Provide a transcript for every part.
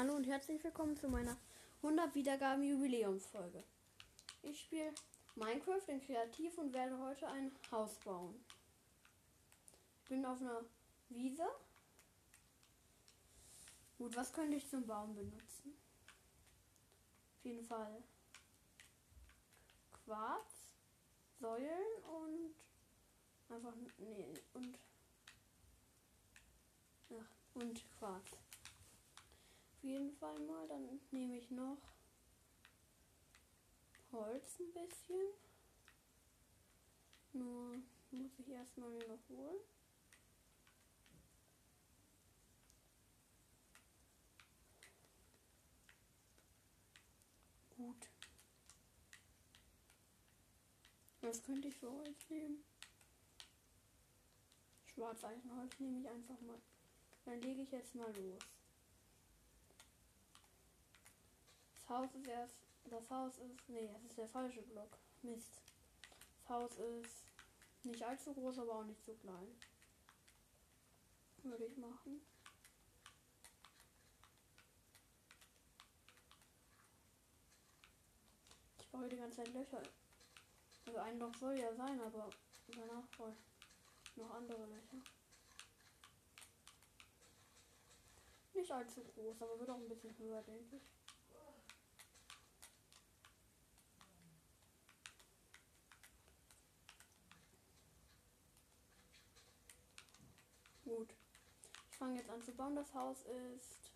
Hallo und herzlich willkommen zu meiner 100 Wiedergaben Jubiläumsfolge. Ich spiele Minecraft in Kreativ und werde heute ein Haus bauen. Ich bin auf einer Wiese. Gut, was könnte ich zum Bauen benutzen? Auf jeden Fall Quarz, Säulen und einfach nee und ach, und Quarz. Jeden Fall mal, dann nehme ich noch Holz ein bisschen. Nur muss ich erstmal mir noch holen. Gut. Was könnte ich für Holz nehmen? Schwarzeisenholz nehme ich einfach mal. Dann lege ich jetzt mal los. Das Haus ist erst. Das Haus ist. Nee, es ist der falsche Block. Mist. Das Haus ist nicht allzu groß, aber auch nicht zu klein. Würde ich machen. Ich baue die ganze Zeit Löcher. Also ein Loch soll ja sein, aber danach voll noch andere Löcher. Nicht allzu groß, aber wird auch ein bisschen höher, denke ich. Gut. Ich fange jetzt an zu bauen. Das Haus ist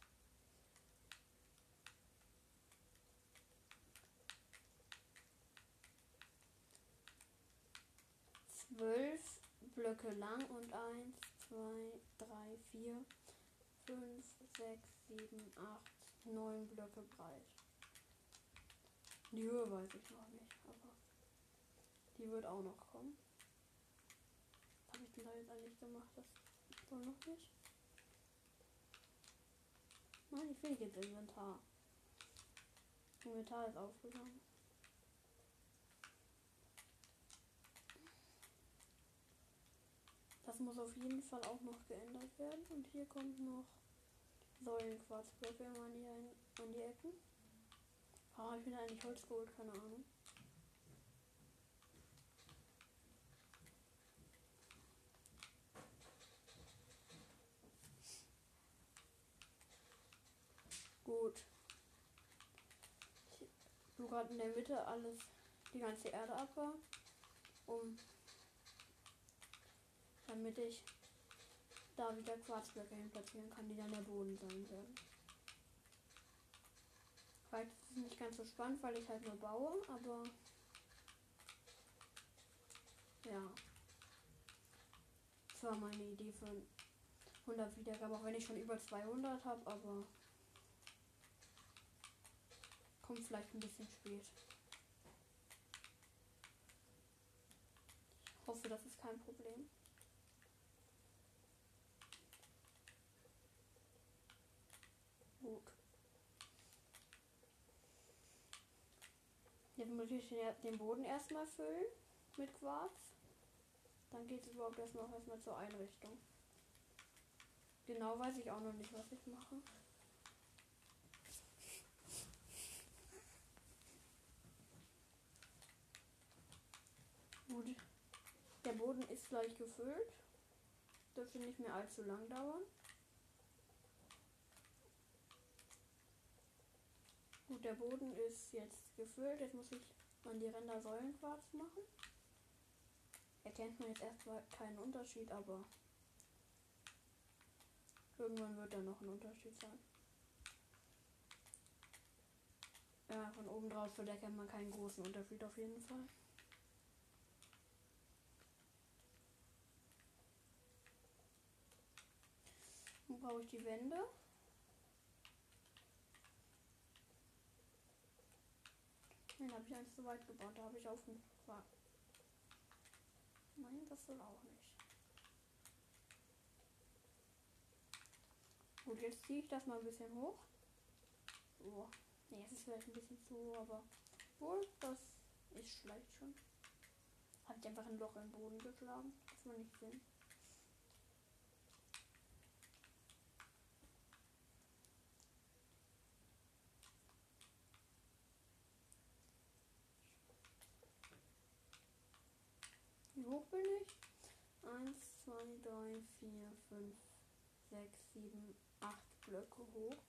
zwölf Blöcke lang und eins, zwei, drei, vier, fünf, sechs, sieben, acht, neun Blöcke breit. Die Höhe weiß ich noch nicht, aber die wird auch noch kommen. Habe ich denn da jetzt eigentlich gemacht? Das wohl noch nicht. Nein, ich will jetzt Inventar. Inventar ist aufgegangen. Das muss auf jeden Fall auch noch geändert werden. Und hier kommt noch Säulenquarzblöcke an die, an die Ecken. Warum habe ich mir eigentlich Holz geholt? Keine Ahnung. Gut. Ich tue gerade in der Mitte alles, die ganze Erde abbauen, um damit ich da wieder Quarzblöcke hin platzieren kann, die dann der Boden sein werden. Vielleicht ist nicht ganz so spannend, weil ich halt nur baue, aber ja. Das war meine Idee für 100 Wiedergaben, auch wenn ich schon über 200 habe, aber kommt vielleicht ein bisschen spät. Ich hoffe, das ist kein Problem. Gut. Jetzt muss ich den Boden erstmal füllen mit Quarz. Dann geht es überhaupt erstmal erstmal zur Einrichtung. Genau weiß ich auch noch nicht, was ich mache. Gut. Der Boden ist gleich gefüllt. Dürfte nicht mehr allzu lang dauern. Gut, der Boden ist jetzt gefüllt. Jetzt muss ich an die Ränder Säulenquarz machen. Erkennt man jetzt erstmal keinen Unterschied, aber irgendwann wird da noch ein Unterschied sein. Ja, von oben drauf erkennt man keinen großen Unterschied auf jeden Fall. Brauche ich die Wände. Den habe ich eins zu weit gebaut. Da habe ich aufgefragt. Nein, das soll auch nicht. Gut, jetzt ziehe ich das mal ein bisschen hoch. So. Ne, es ist vielleicht ein bisschen zu hoch, aber wohl, das ist vielleicht schon. Habe ich einfach ein Loch im Boden geschlagen. Das war nicht Sinn. Wie hoch bin ich? 1, 2, 3, 4, 5, 6, 7, 8 Blöcke hoch.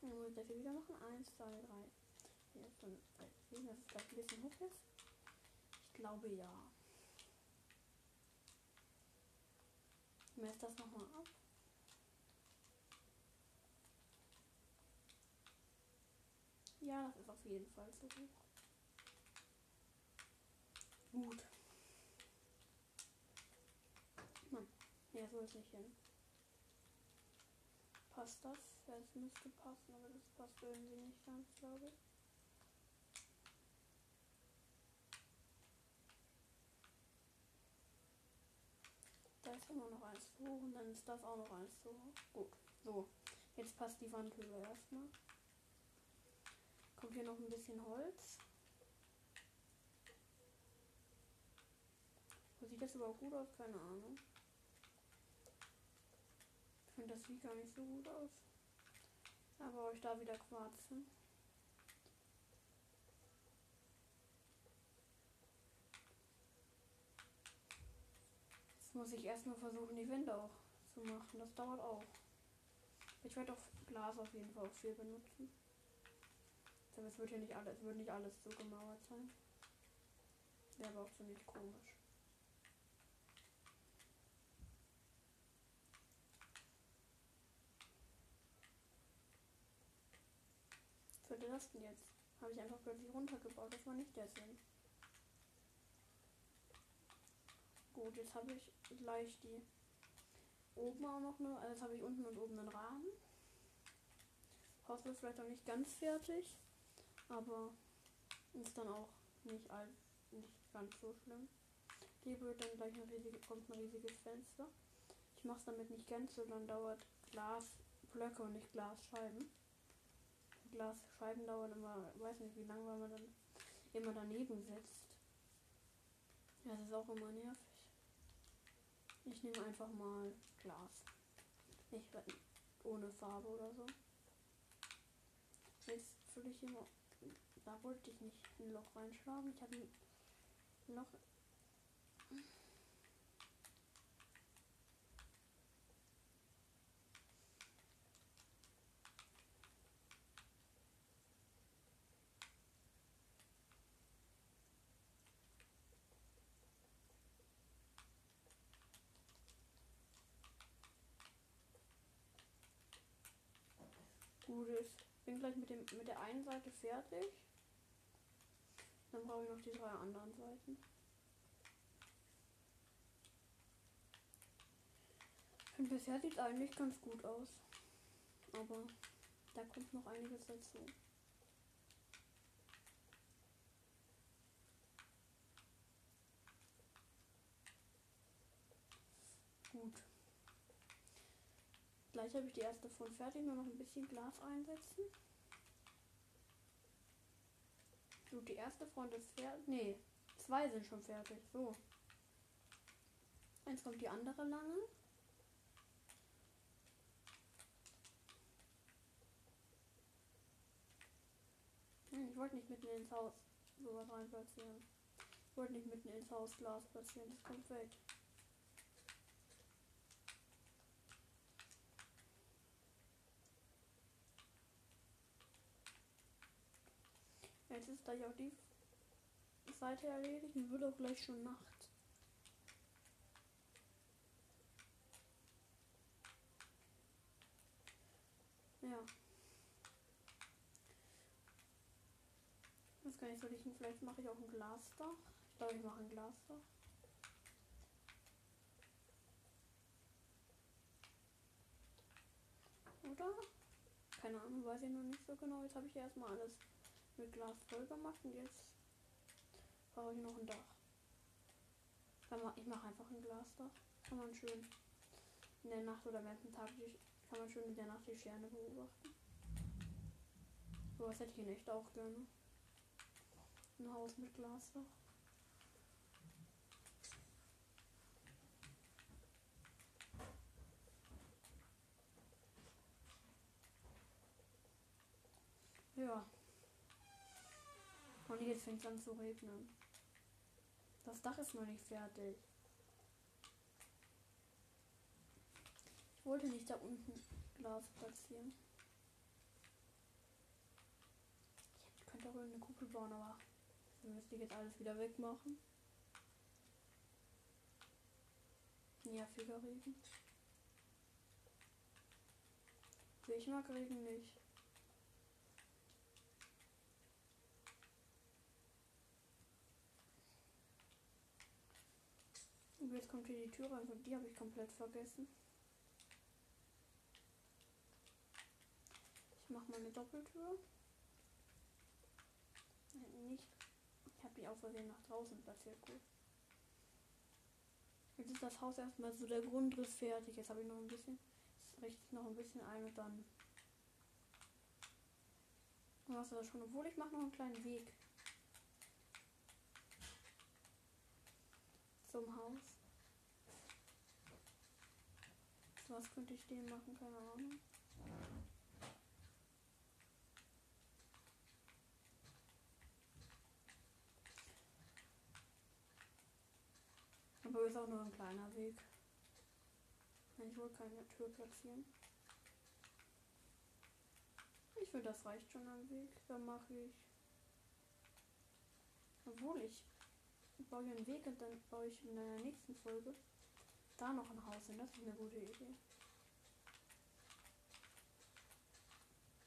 Dann muss ich das hier wieder machen. 1, 2, 3, 4, 5, 6, 7. Das ist gleich ein bisschen hoch jetzt. Ich glaube ja. Ich messe das nochmal ab. Ja, das ist auf jeden Fall so hoch. Gut. Mann, ja, so ist nicht hin. Passt das? Ja, es müsste passen, aber das passt irgendwie nicht ganz, glaube ich. Da ist immer noch eins zu hoch und dann ist das auch noch eins zu hoch. Gut, so. Jetzt passt die Wandhöhe erstmal. Kommt hier noch ein bisschen Holz. Wo sieht das überhaupt gut aus? Keine Ahnung. Finde, das sieht gar nicht so gut aus. Aber euch da wieder Quarzen. Jetzt muss ich erstmal versuchen, die Wände auch zu machen. Das dauert auch. Ich werde auch Glas auf jeden Fall auch viel benutzen. Es wird hier nicht alles, wird nicht alles so gemauert sein. Wäre aber auch ziemlich komisch. Würde das jetzt? Habe ich einfach plötzlich runtergebaut. Das war nicht der Sinn. Gut, jetzt habe ich gleich die oben auch noch eine. Also jetzt habe ich unten und oben einen Rahmen. Wird vielleicht noch nicht ganz fertig. Aber ist dann auch nicht, all, nicht ganz so schlimm. Hier wird dann gleich ein riesige, kommt ein riesiges Fenster. Ich mache es damit nicht ganz so, dann dauert Glasblöcke und nicht Glasscheiben. Glasscheiben dauern immer, weiß nicht wie lange, weil man dann immer daneben sitzt. Das ist auch immer nervig. Ich nehme einfach mal Glas. Nicht ohne Farbe oder so. Jetzt fülle ich immer da wollte ich nicht ein Loch reinschlagen. Ich habe ein Loch. Gut ist. Bin gleich mit dem mit der einen Seite fertig. Dann brauche ich noch die drei anderen Seiten. Und bisher sieht es eigentlich ganz gut aus. Aber da kommt noch einiges dazu. Gut. Gleich habe ich die erste von fertig, nur noch ein bisschen Glas einsetzen. So, die erste Front ist fertig. Nee, zwei sind schon fertig. So. Jetzt kommt die andere lange. Hm, ich wollte nicht mitten ins Haus sowas rein platzieren. Ich wollte nicht mitten ins Haus Glas platzieren. Das kommt weg. Jetzt ist gleich auch die Seite erledigt und wird auch gleich schon Nacht. Ja. Das kann ich so liegen. Vielleicht mache ich auch ein Glasdach. Ich glaube, ich mache ein Glasdach. Oder? Keine Ahnung, weiß ich noch nicht so genau. Jetzt habe ich erstmal alles mit Glas voll gemacht und jetzt brauche ich noch ein Dach. Ich mache einfach ein Glasdach. Kann man schön in der Nacht oder während dem Tag die, kann man schön in der Nacht die Sterne beobachten. So was hätte ich in echt auch gerne. Ein Haus mit Glasdach. Ja. Und jetzt fängt es an zu regnen. Das Dach ist noch nicht fertig. Ich wollte nicht da unten Glas platzieren. Ich könnte auch eine Kuppel bauen, aber dann müsste ich jetzt alles wieder wegmachen. Nerviger Regen. Ich mag Regen nicht. Jetzt kommt hier die Tür rein die habe ich komplett vergessen. Ich mache mal eine Doppeltür. Nein, nicht. Ich habe die aus Versehen nach draußen platziert. Gut. Jetzt ist das Haus erstmal so der Grundriss fertig. Jetzt habe ich noch ein bisschen. Jetzt richte ich noch ein bisschen ein und dann. Was das schon, obwohl ich mache noch einen kleinen Weg zum Haus. Was könnte ich dem machen? Keine Ahnung. Aber ist auch nur ein kleiner Weg. Ich wollte keine Tür platzieren. Ich finde, das reicht schon am Weg. Dann mache ich. Obwohl ich baue hier einen Weg und dann baue ich in der nächsten Folge da noch ein Haus hin. Das ist eine gute Idee.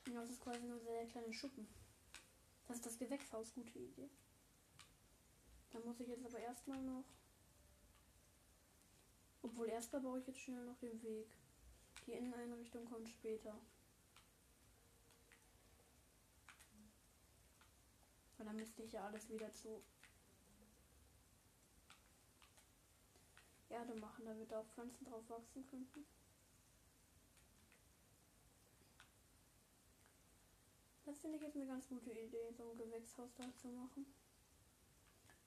Ja, das ist quasi nur sehr kleine Schuppen. Das ist das Gewächshaus. Gute Idee. Dann muss ich jetzt aber erstmal noch obwohl erstmal baue ich jetzt schnell noch den Weg. Die Inneneinrichtung kommt später. Weil dann müsste ich ja alles wieder zu Erde machen, damit auch Pflanzen drauf wachsen könnten. Das finde ich jetzt eine ganz gute Idee, so ein Gewächshaus da zu machen.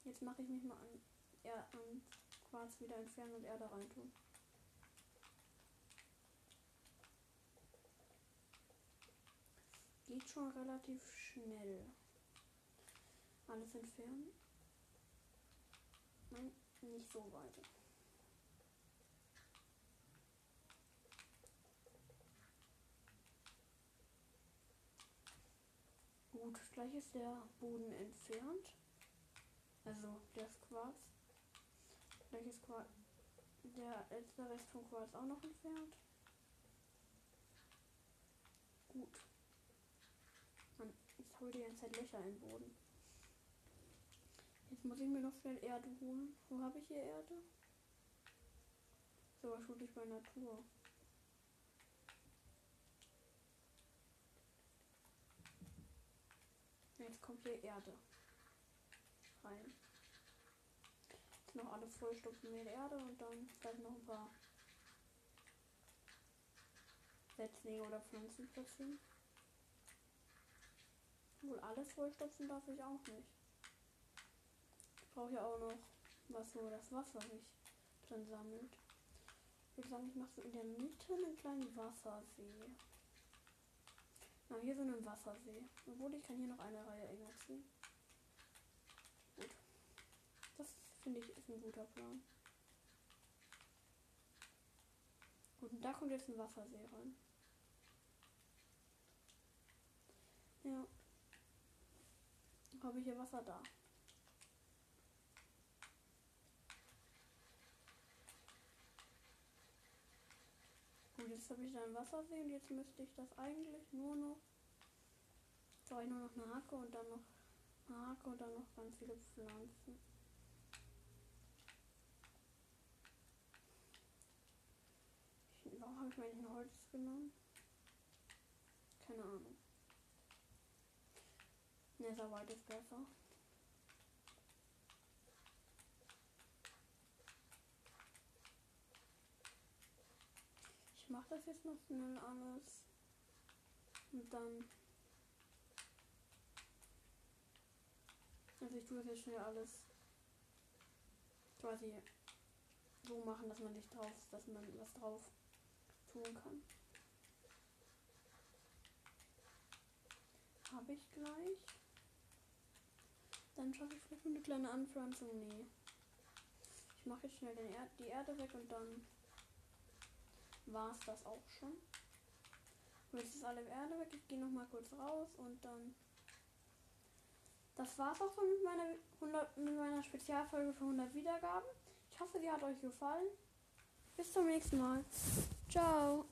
Jetzt mache ich mich mal an, ja, an Quarz wieder entfernen und Erde reintun. Geht schon relativ schnell. Alles entfernen. Nein, nicht so weit. Gut, gleich ist der Boden entfernt. Also das Quarz. Gleich Quarz. Der letzte Rest von Quarz auch noch entfernt. Gut. Mann, ich die ganze Zeit Löcher im Boden. Jetzt muss ich mir noch schnell Erde holen. Wo habe ich hier Erde? So wahrscheinlich bei Natur. Jetzt kommt hier Erde rein noch alles vollstopfen mit Erde und dann vielleicht noch ein paar Setzlinge oder Pflanzen platzieren. Wohl alles vollstopfen darf ich auch nicht. Ich brauche ja auch noch was, wo das Wasser sich drin sammelt. Ich würde sagen, ich mache so in der Mitte einen kleinen Wassersee. Na, hier so einen Wassersee. Obwohl ich kann hier noch eine Reihe enger ziehen. Finde ich, ist ein guter Plan. Gut, und da kommt jetzt ein Wassersee rein. Ja. Habe ich hier Wasser da? Jetzt habe ich da ein Wassersee und jetzt müsste ich das eigentlich nur noch. Ich nur noch eine Hacke und dann noch eine Hacke und dann noch ganz viele Pflanzen. Warum habe ich mein Holz genommen? Keine Ahnung. Netherite ist besser. Ich mache das jetzt noch schnell alles. Und dann. Also ich tue jetzt schnell alles quasi so machen, dass man nicht drauf, dass man was drauf tun kann. Habe ich gleich. Dann schaffe ich vielleicht eine kleine Anpflanzung. Nee. Ich mache jetzt schnell den er die Erde weg und dann war es das auch schon. Und jetzt ist alle Erde weg. Ich gehe noch mal kurz raus und dann. Das war's auch schon mit meiner, 100, mit meiner Spezialfolge für 100 Wiedergaben. Ich hoffe, sie hat euch gefallen. Bis zum nächsten Mal. Ciao.